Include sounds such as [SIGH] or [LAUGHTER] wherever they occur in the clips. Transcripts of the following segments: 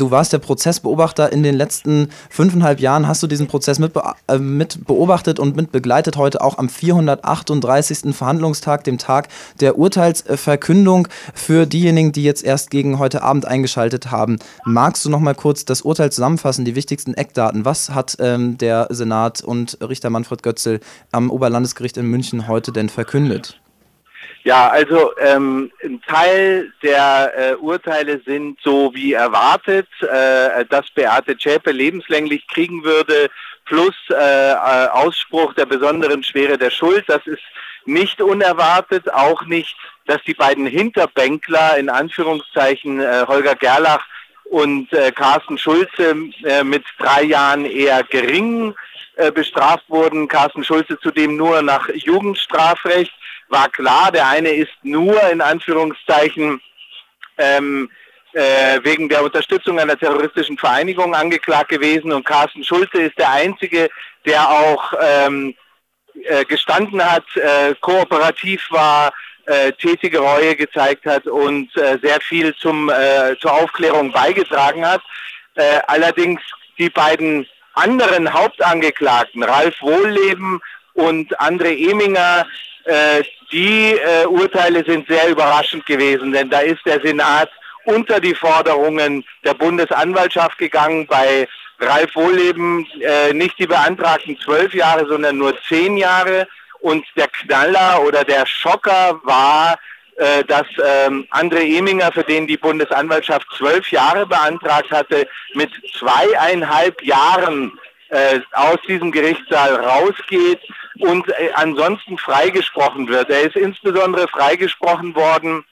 Du warst der Prozessbeobachter in den letzten fünfeinhalb Jahren. Hast du diesen Prozess mit, äh, beobachtet und mit begleitet heute auch am 438. Verhandlungstag, dem Tag der Urteilsverkündung für diejenigen, die jetzt erst gegen heute Abend eingeschaltet haben. Magst du noch mal kurz das Urteil zusammenfassen, die wichtigsten Eckdaten? Was hat ähm, der Senat und Richter Manfred Götzel am Oberlandesgericht in München heute denn verkündet? Ja, also ähm, ein Teil der äh, Urteile sind so wie erwartet, äh, dass Beate Zschäpe lebenslänglich kriegen würde, plus äh, äh, Ausspruch der besonderen Schwere der Schuld. Das ist nicht unerwartet, auch nicht, dass die beiden Hinterbänkler in Anführungszeichen äh, Holger Gerlach und äh, Carsten Schulze äh, mit drei Jahren eher gering äh, bestraft wurden. Carsten Schulze zudem nur nach Jugendstrafrecht war klar, der eine ist nur in Anführungszeichen ähm, äh, wegen der Unterstützung einer terroristischen Vereinigung angeklagt gewesen und Carsten Schulze ist der Einzige, der auch ähm, äh, gestanden hat, äh, kooperativ war, äh, tätige Reue gezeigt hat und äh, sehr viel zum, äh, zur Aufklärung beigetragen hat. Allerdings die beiden anderen Hauptangeklagten, Ralf Wohlleben und André Eminger, die äh, Urteile sind sehr überraschend gewesen, denn da ist der Senat unter die Forderungen der Bundesanwaltschaft gegangen. Bei Ralf Wohlleben äh, nicht die beantragten zwölf Jahre, sondern nur zehn Jahre. Und der Knaller oder der Schocker war, äh, dass ähm, André Eminger, für den die Bundesanwaltschaft zwölf Jahre beantragt hatte, mit zweieinhalb Jahren äh, aus diesem Gerichtssaal rausgeht und äh, ansonsten freigesprochen wird. Er ist insbesondere freigesprochen worden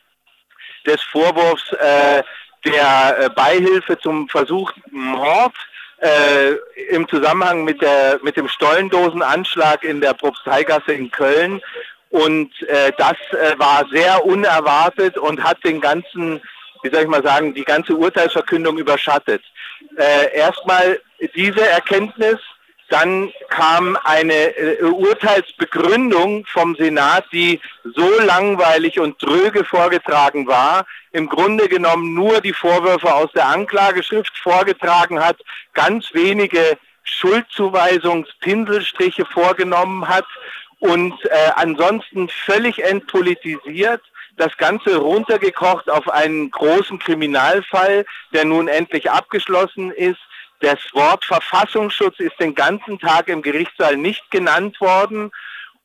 des Vorwurfs äh, der äh, Beihilfe zum versuchten Mord äh, im Zusammenhang mit, der, mit dem Stollendosenanschlag in der Propsteigasse in Köln. Und äh, das äh, war sehr unerwartet und hat den ganzen, wie soll ich mal sagen, die ganze Urteilsverkündung überschattet. Äh, erstmal diese Erkenntnis, dann kam eine äh, Urteilsbegründung vom Senat, die so langweilig und tröge vorgetragen war, im Grunde genommen nur die Vorwürfe aus der Anklageschrift vorgetragen hat, ganz wenige Schuldzuweisungspinselstriche vorgenommen hat und äh, ansonsten völlig entpolitisiert das Ganze runtergekocht auf einen großen Kriminalfall, der nun endlich abgeschlossen ist das Wort Verfassungsschutz ist den ganzen Tag im Gerichtssaal nicht genannt worden.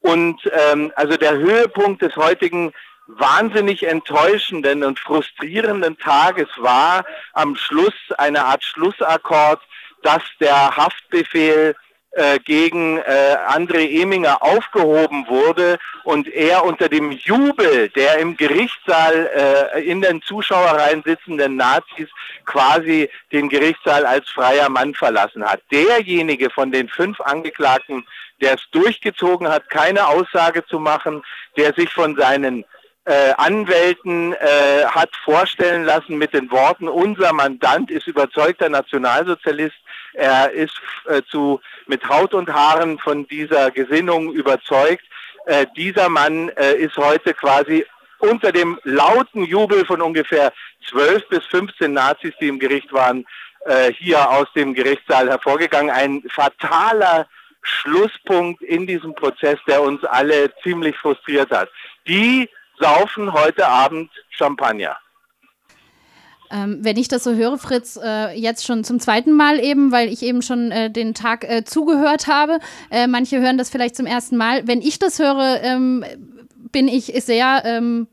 Und ähm, also der Höhepunkt des heutigen wahnsinnig enttäuschenden und frustrierenden Tages war am Schluss eine Art Schlussakkord, dass der Haftbefehl äh, gegen äh, André Eminger aufgehoben wurde und er unter dem Jubel der im Gerichtssaal äh, in den Zuschauerreihen sitzenden Nazis quasi den Gerichtssaal als freier Mann verlassen hat. Derjenige von den fünf Angeklagten, der es durchgezogen hat, keine Aussage zu machen, der sich von seinen äh, Anwälten äh, hat vorstellen lassen mit den Worten, unser Mandant ist überzeugter Nationalsozialist, er ist äh, zu, mit Haut und Haaren von dieser Gesinnung überzeugt. Äh, dieser Mann äh, ist heute quasi unter dem lauten Jubel von ungefähr 12 bis 15 Nazis, die im Gericht waren, äh, hier aus dem Gerichtssaal hervorgegangen. Ein fataler Schlusspunkt in diesem Prozess, der uns alle ziemlich frustriert hat. Die saufen heute Abend Champagner. Ähm, wenn ich das so höre, Fritz, äh, jetzt schon zum zweiten Mal eben, weil ich eben schon äh, den Tag äh, zugehört habe. Äh, manche hören das vielleicht zum ersten Mal. Wenn ich das höre, ähm, bin ich sehr ähm,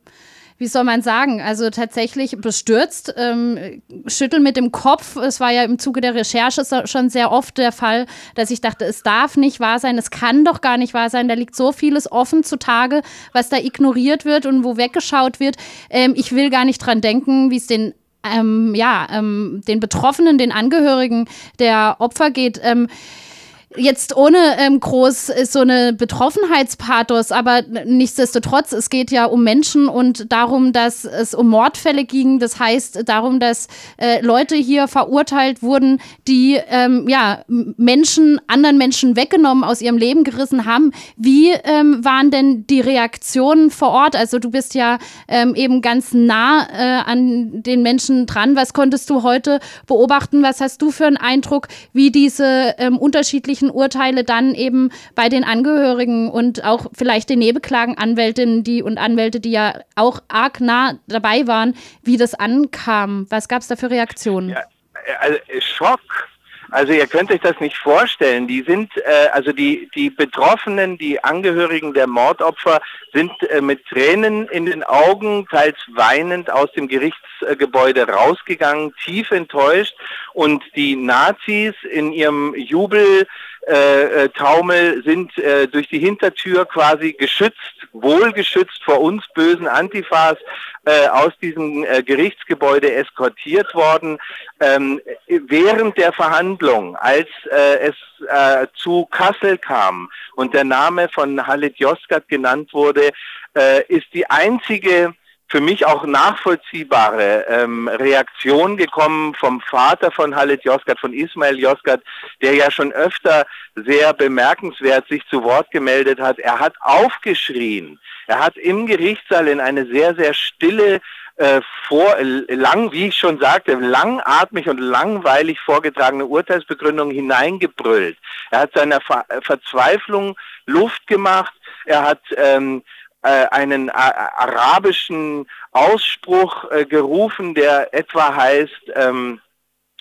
wie soll man sagen, also tatsächlich bestürzt, ähm, schütteln mit dem Kopf. Es war ja im Zuge der Recherche schon sehr oft der Fall, dass ich dachte, es darf nicht wahr sein, es kann doch gar nicht wahr sein. Da liegt so vieles offen zutage, was da ignoriert wird und wo weggeschaut wird. Ähm, ich will gar nicht dran denken, wie es den ähm, ja, ähm, den Betroffenen, den Angehörigen der Opfer geht. Ähm, jetzt ohne ähm, groß so eine Betroffenheitspathos, aber nichtsdestotrotz, es geht ja um Menschen und darum, dass es um Mordfälle ging. Das heißt darum, dass äh, Leute hier verurteilt wurden, die ähm, ja Menschen, anderen Menschen weggenommen, aus ihrem Leben gerissen haben. Wie ähm, waren denn die Reaktionen vor Ort? Also du bist ja ähm, eben ganz nah äh, an den Menschen dran. Was konntest du heute beobachten? Was hast du für einen Eindruck, wie diese ähm, unterschiedlichen Urteile dann eben bei den Angehörigen und auch vielleicht den Nebenklagenanwältinnen die und Anwälte, die ja auch arg nah dabei waren, wie das ankam? Was gab es da für Reaktionen? Ja, also Schock also ihr könnt euch das nicht vorstellen. Die sind, äh, also die, die Betroffenen, die Angehörigen der Mordopfer sind äh, mit Tränen in den Augen, teils weinend aus dem Gerichtsgebäude rausgegangen, tief enttäuscht. Und die Nazis in ihrem Jubel äh, äh, Taumel sind äh, durch die Hintertür quasi geschützt, wohlgeschützt vor uns bösen Antifas äh, aus diesem äh, Gerichtsgebäude eskortiert worden. Ähm, während der Verhandlung, als äh, es äh, zu Kassel kam und der Name von Halit Yozgat genannt wurde, äh, ist die einzige für mich auch nachvollziehbare ähm, Reaktion gekommen vom Vater von Halit Yozgat, von Ismail Yozgat, der ja schon öfter sehr bemerkenswert sich zu Wort gemeldet hat. Er hat aufgeschrien. Er hat im Gerichtssaal in eine sehr, sehr stille äh, vor, lang, wie ich schon sagte, langatmig und langweilig vorgetragene Urteilsbegründung hineingebrüllt. Er hat seiner Ver Verzweiflung Luft gemacht. Er hat ähm, äh, einen äh, arabischen Ausspruch äh, gerufen, der etwa heißt, ähm,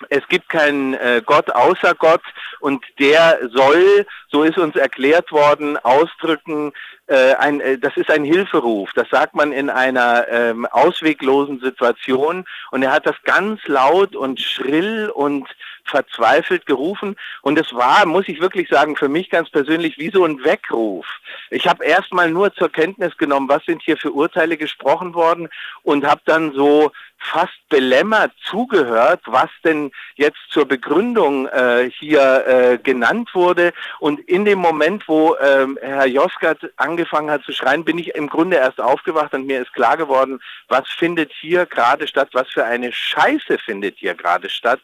es gibt keinen äh, Gott außer Gott und der soll, so ist uns erklärt worden, ausdrücken, äh, ein, äh, das ist ein Hilferuf. Das sagt man in einer ähm, ausweglosen Situation und er hat das ganz laut und schrill und verzweifelt gerufen und es war, muss ich wirklich sagen, für mich ganz persönlich wie so ein Weckruf. Ich habe erstmal nur zur Kenntnis genommen, was sind hier für Urteile gesprochen worden und habe dann so fast belämmert zugehört, was denn jetzt zur Begründung äh, hier äh, genannt wurde. Und in dem Moment, wo ähm, Herr Joskat angefangen hat zu schreien, bin ich im Grunde erst aufgewacht und mir ist klar geworden, was findet hier gerade statt, was für eine Scheiße findet hier gerade statt.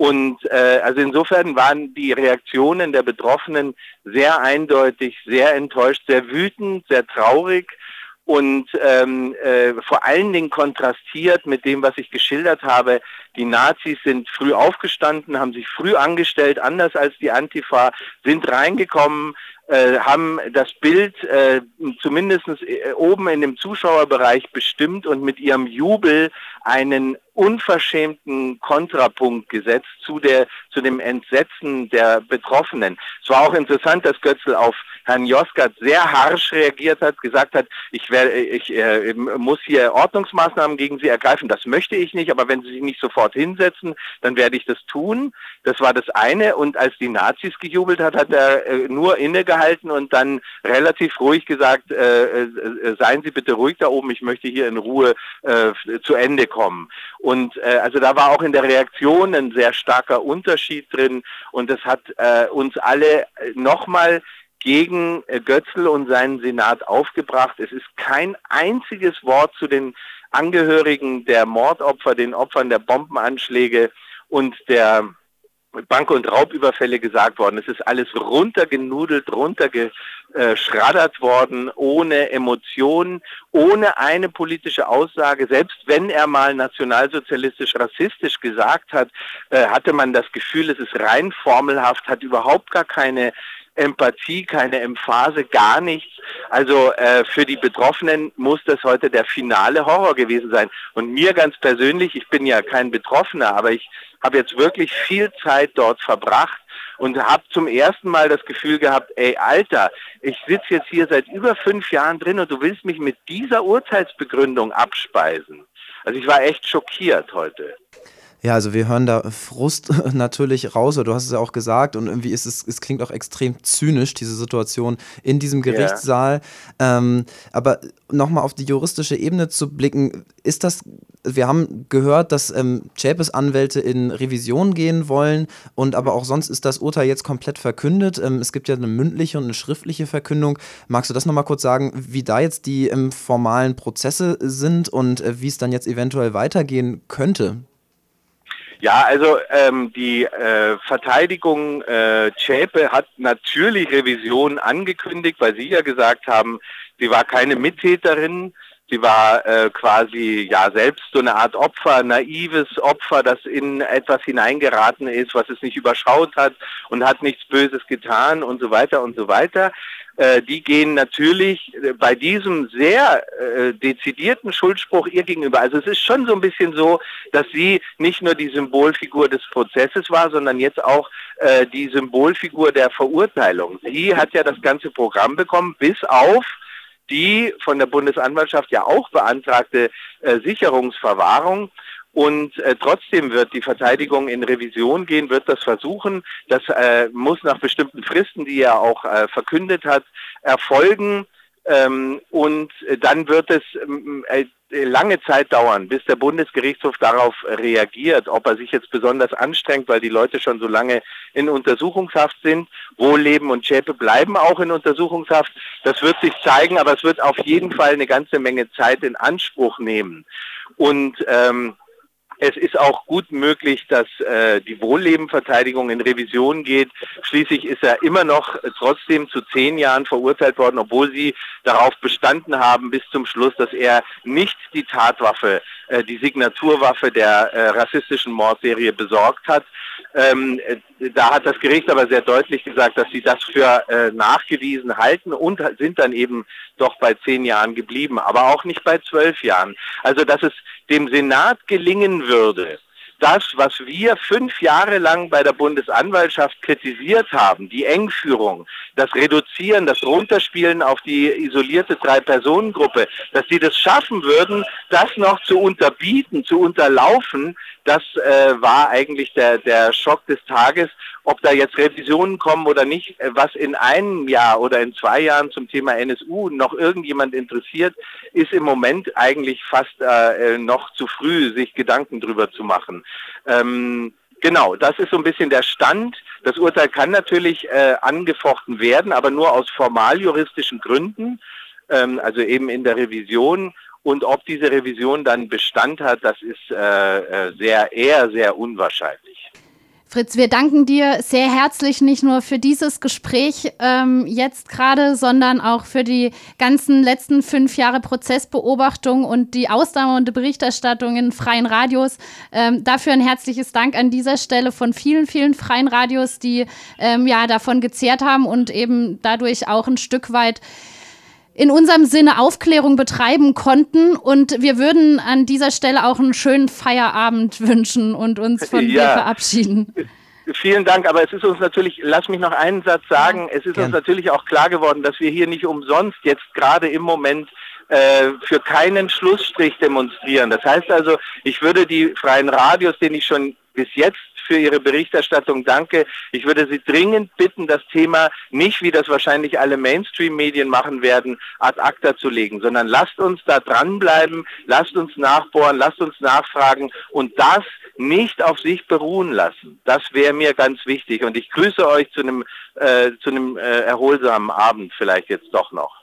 Und äh, also insofern waren die Reaktionen der Betroffenen sehr eindeutig, sehr enttäuscht, sehr wütend, sehr traurig und ähm, äh, vor allen Dingen kontrastiert mit dem, was ich geschildert habe. Die Nazis sind früh aufgestanden, haben sich früh angestellt, anders als die Antifa, sind reingekommen, äh, haben das Bild äh, zumindest äh, oben in dem Zuschauerbereich bestimmt und mit ihrem Jubel einen unverschämten Kontrapunkt gesetzt zu, der, zu dem Entsetzen der Betroffenen. Es war auch interessant, dass Götzl auf Herrn Joskat sehr harsch reagiert hat, gesagt hat, ich, wär, ich äh, muss hier Ordnungsmaßnahmen gegen Sie ergreifen. Das möchte ich nicht, aber wenn Sie sich nicht sofort hinsetzen, dann werde ich das tun. Das war das eine. Und als die Nazis gejubelt hat, hat er äh, nur innegehalten und dann relativ ruhig gesagt, äh, äh seien Sie bitte ruhig da oben, ich möchte hier in Ruhe äh, zu Ende kommen. Und äh, also da war auch in der Reaktion ein sehr starker Unterschied drin und das hat äh, uns alle äh, nochmal gegen äh, Götzl und seinen Senat aufgebracht. Es ist kein einziges Wort zu den Angehörigen der Mordopfer, den Opfern der Bombenanschläge und der Bank- und Raubüberfälle gesagt worden. Es ist alles runtergenudelt, runtergeschraddert worden, ohne Emotionen, ohne eine politische Aussage. Selbst wenn er mal nationalsozialistisch, rassistisch gesagt hat, äh, hatte man das Gefühl, es ist rein formelhaft, hat überhaupt gar keine Empathie, keine Emphase, gar nichts. Also äh, für die Betroffenen muss das heute der finale Horror gewesen sein. Und mir ganz persönlich, ich bin ja kein Betroffener, aber ich habe jetzt wirklich viel Zeit dort verbracht und habe zum ersten Mal das Gefühl gehabt, ey Alter, ich sitze jetzt hier seit über fünf Jahren drin und du willst mich mit dieser Urteilsbegründung abspeisen. Also ich war echt schockiert heute. Ja, also wir hören da Frust [LAUGHS] natürlich raus, du hast es ja auch gesagt, und irgendwie ist es, es klingt auch extrem zynisch, diese Situation in diesem Gerichtssaal. Ja. Ähm, aber nochmal auf die juristische Ebene zu blicken, ist das, wir haben gehört, dass ähm, Chapes Anwälte in Revision gehen wollen und aber auch sonst ist das Urteil jetzt komplett verkündet. Ähm, es gibt ja eine mündliche und eine schriftliche Verkündung. Magst du das nochmal kurz sagen, wie da jetzt die ähm, formalen Prozesse sind und äh, wie es dann jetzt eventuell weitergehen könnte? Ja, also ähm, die äh, Verteidigung äh, Zschäpe hat natürlich Revision angekündigt, weil Sie ja gesagt haben, sie war keine Mittäterin. Sie war äh, quasi ja selbst so eine Art Opfer, naives Opfer, das in etwas hineingeraten ist, was es nicht überschaut hat und hat nichts Böses getan und so weiter und so weiter. Äh, die gehen natürlich äh, bei diesem sehr äh, dezidierten Schuldspruch ihr gegenüber. Also es ist schon so ein bisschen so, dass sie nicht nur die Symbolfigur des Prozesses war, sondern jetzt auch äh, die Symbolfigur der Verurteilung. Sie hat ja das ganze Programm bekommen, bis auf die von der Bundesanwaltschaft ja auch beantragte äh, Sicherungsverwahrung. Und äh, trotzdem wird die Verteidigung in Revision gehen, wird das versuchen. Das äh, muss nach bestimmten Fristen, die er auch äh, verkündet hat, erfolgen. Ähm, und dann wird es ähm, äh, lange Zeit dauern, bis der Bundesgerichtshof darauf reagiert, ob er sich jetzt besonders anstrengt, weil die Leute schon so lange in Untersuchungshaft sind. Wohlleben und Schäpe bleiben auch in Untersuchungshaft. Das wird sich zeigen, aber es wird auf jeden Fall eine ganze Menge Zeit in Anspruch nehmen. Und ähm, es ist auch gut möglich, dass äh, die Wohllebenverteidigung in Revision geht. Schließlich ist er immer noch trotzdem zu zehn Jahren verurteilt worden, obwohl sie darauf bestanden haben bis zum Schluss, dass er nicht die Tatwaffe, äh, die Signaturwaffe der äh, rassistischen Mordserie besorgt hat. Ähm, äh, da hat das Gericht aber sehr deutlich gesagt, dass sie das für äh, nachgewiesen halten und sind dann eben doch bei zehn Jahren geblieben, aber auch nicht bei zwölf Jahren. Also dass es dem Senat gelingen würde, das, was wir fünf Jahre lang bei der Bundesanwaltschaft kritisiert haben, die Engführung, das Reduzieren, das Runterspielen auf die isolierte Drei-Personen-Gruppe, dass sie das schaffen würden, das noch zu unterbieten, zu unterlaufen, das äh, war eigentlich der, der Schock des Tages ob da jetzt Revisionen kommen oder nicht, äh, was in einem Jahr oder in zwei Jahren zum Thema NSU noch irgendjemand interessiert, ist im Moment eigentlich fast äh, noch zu früh, sich Gedanken drüber zu machen. Ähm, Genau, das ist so ein bisschen der Stand. Das Urteil kann natürlich äh, angefochten werden, aber nur aus formaljuristischen Gründen, ähm, also eben in der Revision. Und ob diese Revision dann Bestand hat, das ist äh, äh sehr, eher sehr unwahrscheinlich. Fritz, wir danken dir sehr herzlich nicht nur für dieses Gespräch ähm, jetzt gerade, sondern auch für die ganzen letzten fünf Jahre Prozessbeobachtung und die ausdauernde Berichterstattung in freien Radios. Ähm, dafür ein herzliches Dank an dieser Stelle von vielen, vielen freien Radios, die ähm, ja davon gezehrt haben und eben dadurch auch ein Stück weit in unserem Sinne Aufklärung betreiben konnten. Und wir würden an dieser Stelle auch einen schönen Feierabend wünschen und uns von ja. dir verabschieden. Vielen Dank, aber es ist uns natürlich, lass mich noch einen Satz sagen, es ist Gern. uns natürlich auch klar geworden, dass wir hier nicht umsonst jetzt gerade im Moment äh, für keinen Schlussstrich demonstrieren. Das heißt also, ich würde die freien Radios, denen ich schon bis jetzt für Ihre Berichterstattung danke. Ich würde Sie dringend bitten, das Thema nicht, wie das wahrscheinlich alle Mainstream-Medien machen werden, ad acta zu legen, sondern lasst uns da dranbleiben, lasst uns nachbohren, lasst uns nachfragen und das nicht auf sich beruhen lassen. Das wäre mir ganz wichtig und ich grüße euch zu einem, äh, zu einem äh, erholsamen Abend vielleicht jetzt doch noch.